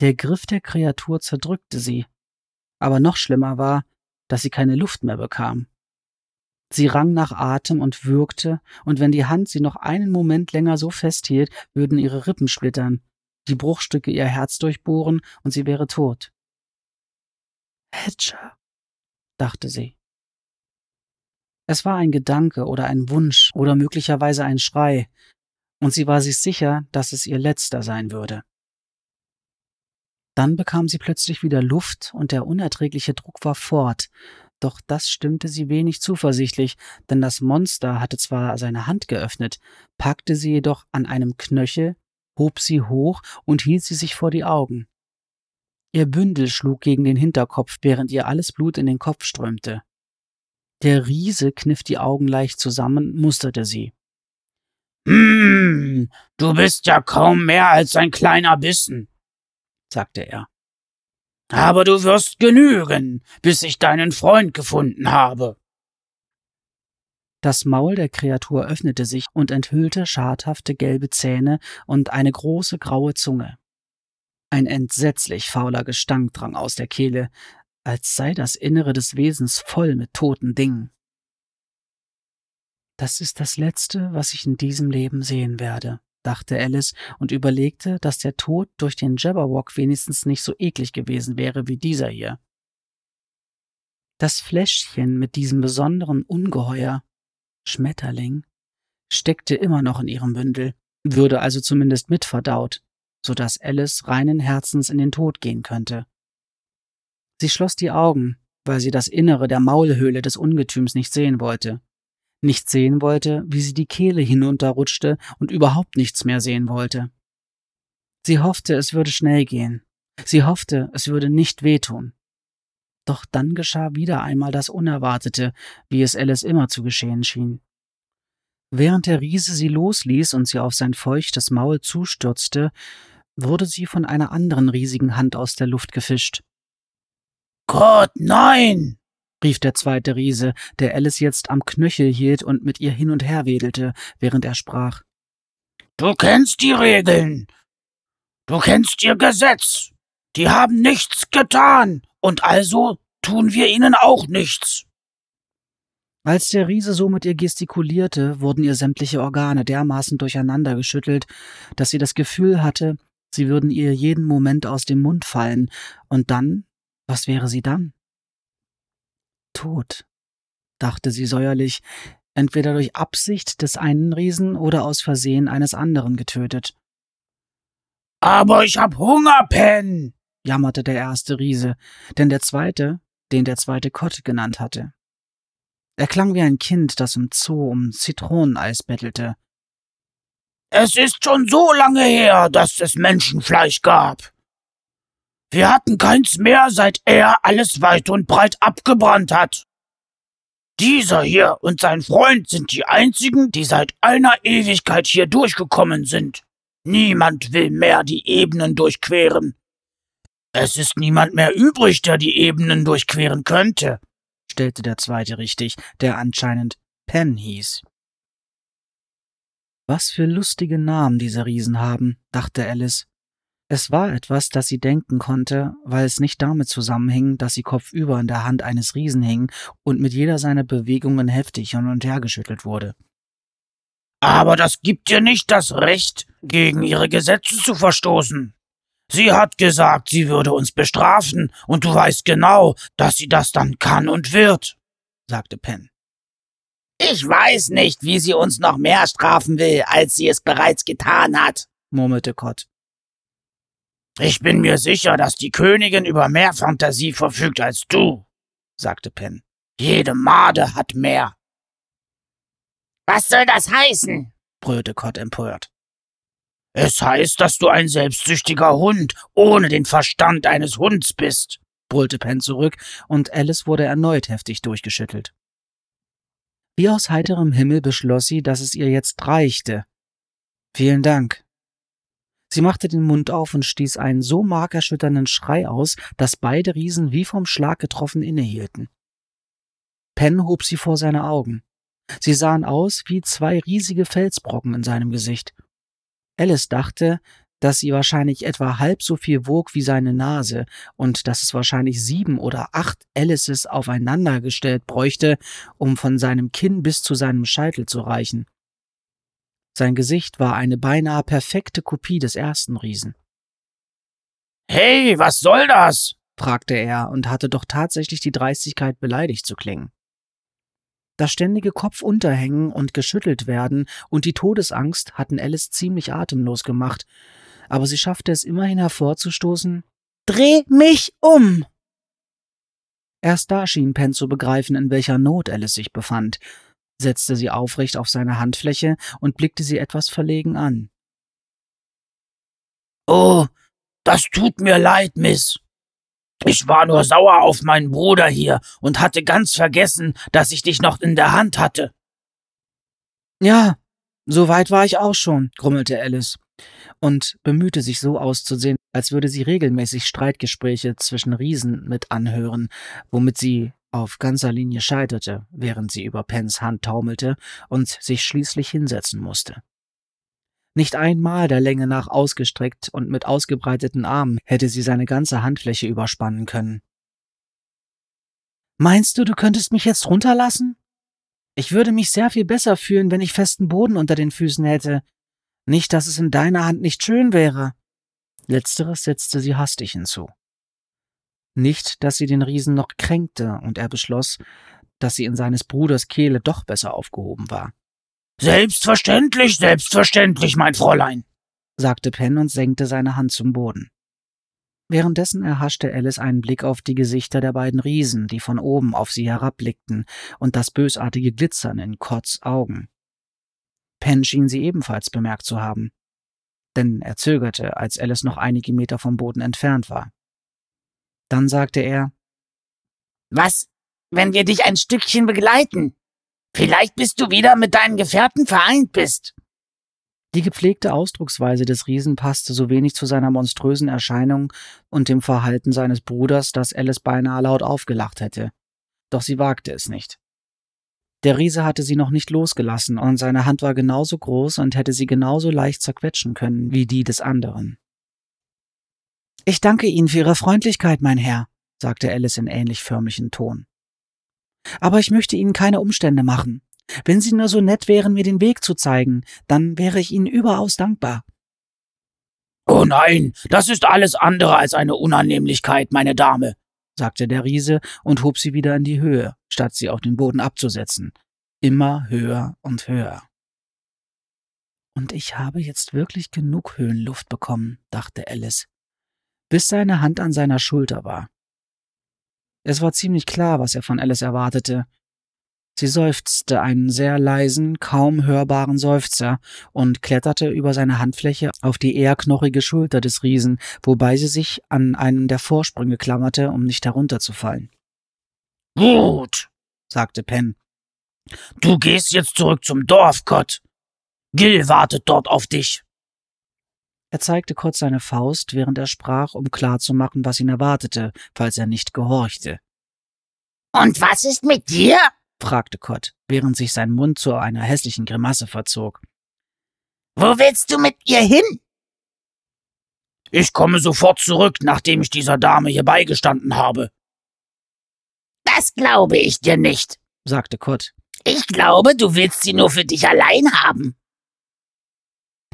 Der Griff der Kreatur zerdrückte sie, aber noch schlimmer war, dass sie keine Luft mehr bekam. Sie rang nach Atem und würgte, und wenn die Hand sie noch einen Moment länger so festhielt, würden ihre Rippen splittern, die Bruchstücke ihr Herz durchbohren, und sie wäre tot. Hedger, dachte sie. Es war ein Gedanke oder ein Wunsch oder möglicherweise ein Schrei, und sie war sich sicher, dass es ihr letzter sein würde. Dann bekam sie plötzlich wieder Luft und der unerträgliche Druck war fort, doch das stimmte sie wenig zuversichtlich, denn das Monster hatte zwar seine Hand geöffnet, packte sie jedoch an einem Knöchel, hob sie hoch und hielt sie sich vor die Augen. Ihr Bündel schlug gegen den Hinterkopf, während ihr alles Blut in den Kopf strömte. Der Riese kniff die Augen leicht zusammen, musterte sie. Hm, du bist ja kaum mehr als ein kleiner Bissen, sagte er. Aber du wirst genügen, bis ich deinen Freund gefunden habe. Das Maul der Kreatur öffnete sich und enthüllte schadhafte gelbe Zähne und eine große graue Zunge. Ein entsetzlich fauler Gestank drang aus der Kehle, als sei das Innere des Wesens voll mit toten Dingen. Das ist das Letzte, was ich in diesem Leben sehen werde, dachte Alice und überlegte, dass der Tod durch den Jabberwock wenigstens nicht so eklig gewesen wäre wie dieser hier. Das Fläschchen mit diesem besonderen Ungeheuer, Schmetterling, steckte immer noch in ihrem Bündel, würde also zumindest mitverdaut, so dass Alice reinen Herzens in den Tod gehen könnte. Sie schloss die Augen, weil sie das Innere der Maulhöhle des Ungetüms nicht sehen wollte nicht sehen wollte, wie sie die Kehle hinunterrutschte und überhaupt nichts mehr sehen wollte. Sie hoffte, es würde schnell gehen. Sie hoffte, es würde nicht wehtun. Doch dann geschah wieder einmal das Unerwartete, wie es Alice immer zu geschehen schien. Während der Riese sie losließ und sie auf sein feuchtes Maul zustürzte, wurde sie von einer anderen riesigen Hand aus der Luft gefischt. Gott, nein! Rief der zweite Riese, der Alice jetzt am Knöchel hielt und mit ihr hin und her wedelte, während er sprach. Du kennst die Regeln. Du kennst ihr Gesetz. Die haben nichts getan, und also tun wir ihnen auch nichts. Als der Riese so mit ihr gestikulierte, wurden ihr sämtliche Organe dermaßen durcheinander geschüttelt, dass sie das Gefühl hatte, sie würden ihr jeden Moment aus dem Mund fallen, und dann, was wäre sie dann? Tot, dachte sie säuerlich, entweder durch Absicht des einen Riesen oder aus Versehen eines anderen getötet. Aber ich hab Hunger, Pen, jammerte der erste Riese, denn der zweite, den der zweite Kott genannt hatte. Er klang wie ein Kind, das im Zoo um Zitroneneis bettelte. Es ist schon so lange her, dass es Menschenfleisch gab. Wir hatten keins mehr, seit er alles weit und breit abgebrannt hat. Dieser hier und sein Freund sind die einzigen, die seit einer Ewigkeit hier durchgekommen sind. Niemand will mehr die Ebenen durchqueren. Es ist niemand mehr übrig, der die Ebenen durchqueren könnte, stellte der zweite richtig, der anscheinend Penn hieß. Was für lustige Namen diese Riesen haben, dachte Alice. Es war etwas, das sie denken konnte, weil es nicht damit zusammenhing, dass sie kopfüber in der Hand eines Riesen hing und mit jeder seiner Bewegungen heftig hin und her geschüttelt wurde. Aber das gibt dir nicht das Recht, gegen ihre Gesetze zu verstoßen. Sie hat gesagt, sie würde uns bestrafen, und du weißt genau, dass sie das dann kann und wird, sagte Penn. Ich weiß nicht, wie sie uns noch mehr strafen will, als sie es bereits getan hat, murmelte Kott. Ich bin mir sicher, dass die Königin über mehr Fantasie verfügt als du, sagte Penn. Jede Made hat mehr. Was soll das heißen? brüllte Kott empört. Es heißt, dass du ein selbstsüchtiger Hund ohne den Verstand eines Hunds bist, brüllte Penn zurück, und Alice wurde erneut heftig durchgeschüttelt. Wie aus heiterem Himmel beschloss sie, dass es ihr jetzt reichte. Vielen Dank. Sie machte den Mund auf und stieß einen so markerschütternden Schrei aus, dass beide Riesen wie vom Schlag getroffen innehielten. Penn hob sie vor seine Augen. Sie sahen aus wie zwei riesige Felsbrocken in seinem Gesicht. Alice dachte, dass sie wahrscheinlich etwa halb so viel wog wie seine Nase und dass es wahrscheinlich sieben oder acht Alices aufeinandergestellt bräuchte, um von seinem Kinn bis zu seinem Scheitel zu reichen. Sein Gesicht war eine beinahe perfekte Kopie des ersten Riesen. Hey, was soll das? fragte er und hatte doch tatsächlich die Dreistigkeit, beleidigt zu klingen. Das ständige Kopfunterhängen und geschüttelt werden und die Todesangst hatten Alice ziemlich atemlos gemacht, aber sie schaffte es immerhin hervorzustoßen Dreh mich um. Erst da schien Penn zu begreifen, in welcher Not Alice sich befand, setzte sie aufrecht auf seine Handfläche und blickte sie etwas verlegen an. Oh, das tut mir leid, Miss. Ich war nur sauer auf meinen Bruder hier und hatte ganz vergessen, dass ich dich noch in der Hand hatte. Ja, so weit war ich auch schon, grummelte Alice und bemühte sich so auszusehen, als würde sie regelmäßig Streitgespräche zwischen Riesen mit anhören, womit sie auf ganzer Linie scheiterte, während sie über Pens Hand taumelte und sich schließlich hinsetzen musste. Nicht einmal der Länge nach ausgestreckt und mit ausgebreiteten Armen hätte sie seine ganze Handfläche überspannen können. Meinst du, du könntest mich jetzt runterlassen? Ich würde mich sehr viel besser fühlen, wenn ich festen Boden unter den Füßen hätte, nicht, dass es in deiner Hand nicht schön wäre. Letzteres setzte sie hastig hinzu. Nicht, dass sie den Riesen noch kränkte, und er beschloss, dass sie in seines Bruders Kehle doch besser aufgehoben war. Selbstverständlich, selbstverständlich, mein Fräulein, sagte Penn und senkte seine Hand zum Boden. Währenddessen erhaschte Alice einen Blick auf die Gesichter der beiden Riesen, die von oben auf sie herabblickten, und das bösartige Glitzern in Kotts Augen. Penn schien sie ebenfalls bemerkt zu haben. Denn er zögerte, als Alice noch einige Meter vom Boden entfernt war. Dann sagte er Was, wenn wir dich ein Stückchen begleiten? Vielleicht bist du wieder mit deinen Gefährten vereint bist. Die gepflegte Ausdrucksweise des Riesen passte so wenig zu seiner monströsen Erscheinung und dem Verhalten seines Bruders, dass Alice beinahe laut aufgelacht hätte. Doch sie wagte es nicht. Der Riese hatte sie noch nicht losgelassen, und seine Hand war genauso groß und hätte sie genauso leicht zerquetschen können wie die des anderen. Ich danke Ihnen für Ihre Freundlichkeit, mein Herr, sagte Alice in ähnlich förmlichen Ton. Aber ich möchte Ihnen keine Umstände machen. Wenn Sie nur so nett wären, mir den Weg zu zeigen, dann wäre ich Ihnen überaus dankbar. Oh nein, das ist alles andere als eine Unannehmlichkeit, meine Dame, sagte der Riese und hob sie wieder in die Höhe, statt sie auf den Boden abzusetzen. Immer höher und höher. Und ich habe jetzt wirklich genug Höhenluft bekommen, dachte Alice, bis seine Hand an seiner Schulter war. Es war ziemlich klar, was er von Alice erwartete, Sie seufzte einen sehr leisen, kaum hörbaren Seufzer und kletterte über seine Handfläche auf die eher knochige Schulter des Riesen, wobei sie sich an einen der Vorsprünge klammerte, um nicht herunterzufallen. Gut, sagte Penn. Du gehst jetzt zurück zum Dorf, Gott. Gil wartet dort auf dich. Er zeigte kurz seine Faust, während er sprach, um klarzumachen, was ihn erwartete, falls er nicht gehorchte. Und was ist mit dir? fragte Kott, während sich sein Mund zu einer hässlichen Grimasse verzog. Wo willst du mit ihr hin? Ich komme sofort zurück, nachdem ich dieser Dame hier beigestanden habe. Das glaube ich dir nicht, sagte Kott. Ich glaube, du willst sie nur für dich allein haben.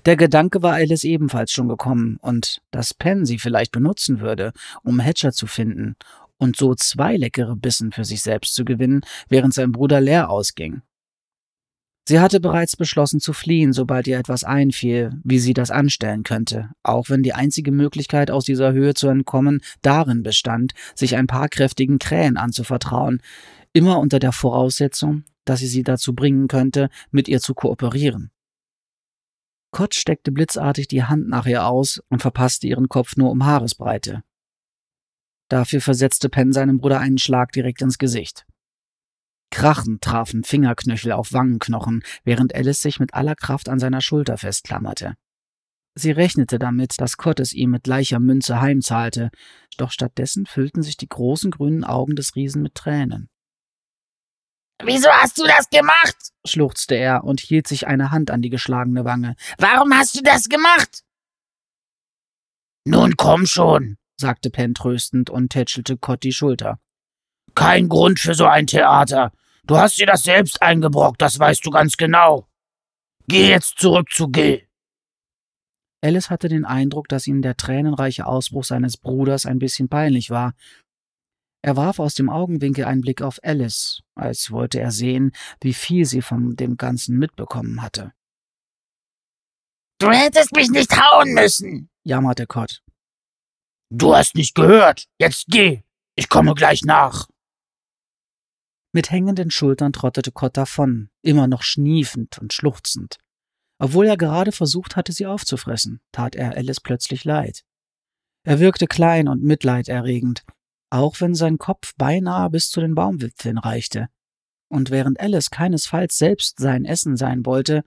Der Gedanke war Alice ebenfalls schon gekommen, und dass Penn sie vielleicht benutzen würde, um Hatcher zu finden und so zwei leckere Bissen für sich selbst zu gewinnen, während sein Bruder leer ausging. Sie hatte bereits beschlossen zu fliehen, sobald ihr etwas einfiel, wie sie das anstellen könnte, auch wenn die einzige Möglichkeit, aus dieser Höhe zu entkommen, darin bestand, sich ein paar kräftigen Krähen anzuvertrauen, immer unter der Voraussetzung, dass sie sie dazu bringen könnte, mit ihr zu kooperieren. Kott steckte blitzartig die Hand nach ihr aus und verpasste ihren Kopf nur um Haaresbreite. Dafür versetzte Penn seinem Bruder einen Schlag direkt ins Gesicht. Krachend trafen Fingerknöchel auf Wangenknochen, während Alice sich mit aller Kraft an seiner Schulter festklammerte. Sie rechnete damit, dass Kott es ihm mit gleicher Münze heimzahlte, doch stattdessen füllten sich die großen grünen Augen des Riesen mit Tränen. Wieso hast du das gemacht? schluchzte er und hielt sich eine Hand an die geschlagene Wange. Warum hast du das gemacht? Nun komm schon, sagte Penn tröstend und tätschelte Kott die Schulter. Kein Grund für so ein Theater. Du hast dir das selbst eingebrockt, das weißt du ganz genau. Geh jetzt zurück zu Gil. Alice hatte den Eindruck, dass ihm der tränenreiche Ausbruch seines Bruders ein bisschen peinlich war. Er warf aus dem Augenwinkel einen Blick auf Alice, als wollte er sehen, wie viel sie von dem Ganzen mitbekommen hatte. Du hättest mich nicht hauen müssen, jammerte Kott. Du hast nicht gehört. Jetzt geh. Ich komme gleich nach. Mit hängenden Schultern trottete Kott davon, immer noch schniefend und schluchzend. Obwohl er gerade versucht hatte, sie aufzufressen, tat er Alice plötzlich leid. Er wirkte klein und mitleiderregend, auch wenn sein Kopf beinahe bis zu den Baumwipfeln reichte. Und während Alice keinesfalls selbst sein Essen sein wollte,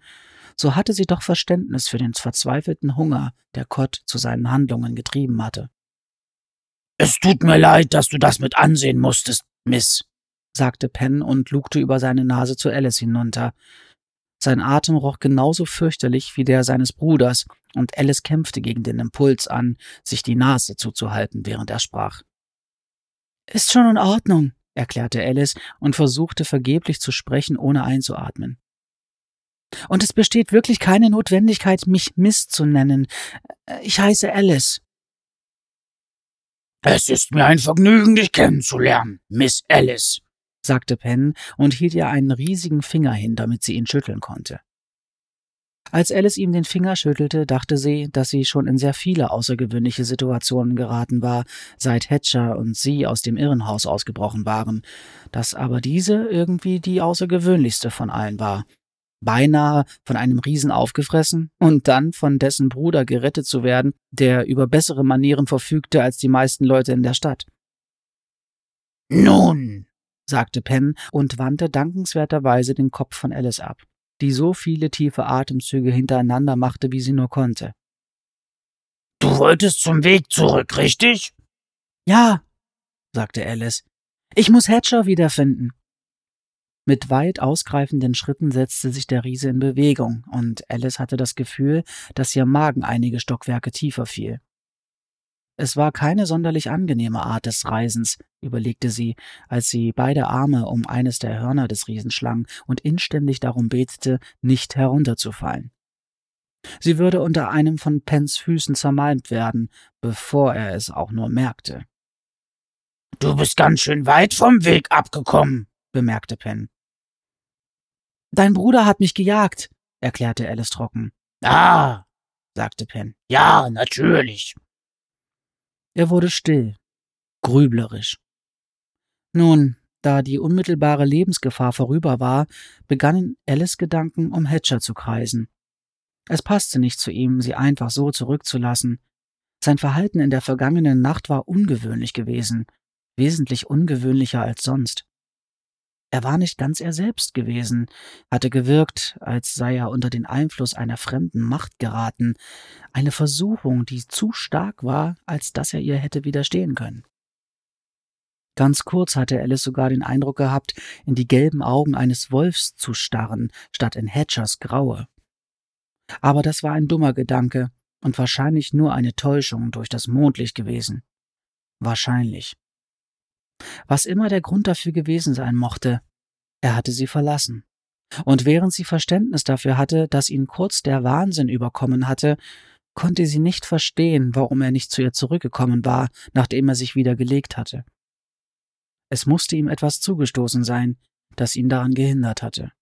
so hatte sie doch Verständnis für den verzweifelten Hunger, der Kott zu seinen Handlungen getrieben hatte. Es tut mir leid, dass du das mit ansehen musstest, Miss, sagte Penn und lugte über seine Nase zu Alice hinunter, sein Atem roch genauso fürchterlich wie der seines Bruders, und Alice kämpfte gegen den Impuls an, sich die Nase zuzuhalten, während er sprach. Ist schon in Ordnung, erklärte Alice und versuchte vergeblich zu sprechen, ohne einzuatmen. Und es besteht wirklich keine Notwendigkeit, mich Miss zu nennen. Ich heiße Alice. Es ist mir ein Vergnügen, dich kennenzulernen, Miss Alice, sagte Penn und hielt ihr einen riesigen Finger hin, damit sie ihn schütteln konnte. Als Alice ihm den Finger schüttelte, dachte sie, dass sie schon in sehr viele außergewöhnliche Situationen geraten war, seit Hatcher und sie aus dem Irrenhaus ausgebrochen waren, dass aber diese irgendwie die außergewöhnlichste von allen war. Beinahe von einem Riesen aufgefressen und dann von dessen Bruder gerettet zu werden, der über bessere Manieren verfügte als die meisten Leute in der Stadt. Nun, sagte Penn und wandte dankenswerterweise den Kopf von Alice ab, die so viele tiefe Atemzüge hintereinander machte, wie sie nur konnte. Du wolltest zum Weg zurück, richtig? Ja, sagte Alice. Ich muss Hatcher wiederfinden. Mit weit ausgreifenden Schritten setzte sich der Riese in Bewegung, und Alice hatte das Gefühl, dass ihr Magen einige Stockwerke tiefer fiel. Es war keine sonderlich angenehme Art des Reisens, überlegte sie, als sie beide Arme um eines der Hörner des Riesen schlang und inständig darum betete, nicht herunterzufallen. Sie würde unter einem von Pens Füßen zermalmt werden, bevor er es auch nur merkte. Du bist ganz schön weit vom Weg abgekommen, bemerkte Penn. Dein Bruder hat mich gejagt, erklärte Alice trocken. Ah, sagte Penn. Ja, natürlich. Er wurde still, grüblerisch. Nun, da die unmittelbare Lebensgefahr vorüber war, begannen Alice Gedanken um Hatcher zu kreisen. Es passte nicht zu ihm, sie einfach so zurückzulassen. Sein Verhalten in der vergangenen Nacht war ungewöhnlich gewesen, wesentlich ungewöhnlicher als sonst. Er war nicht ganz er selbst gewesen, hatte gewirkt, als sei er unter den Einfluss einer fremden Macht geraten, eine Versuchung, die zu stark war, als dass er ihr hätte widerstehen können. Ganz kurz hatte Alice sogar den Eindruck gehabt, in die gelben Augen eines Wolfs zu starren, statt in Hatchers graue. Aber das war ein dummer Gedanke und wahrscheinlich nur eine Täuschung durch das Mondlicht gewesen. Wahrscheinlich. Was immer der Grund dafür gewesen sein mochte, er hatte sie verlassen. Und während sie Verständnis dafür hatte, dass ihn kurz der Wahnsinn überkommen hatte, konnte sie nicht verstehen, warum er nicht zu ihr zurückgekommen war, nachdem er sich wieder gelegt hatte. Es musste ihm etwas zugestoßen sein, das ihn daran gehindert hatte.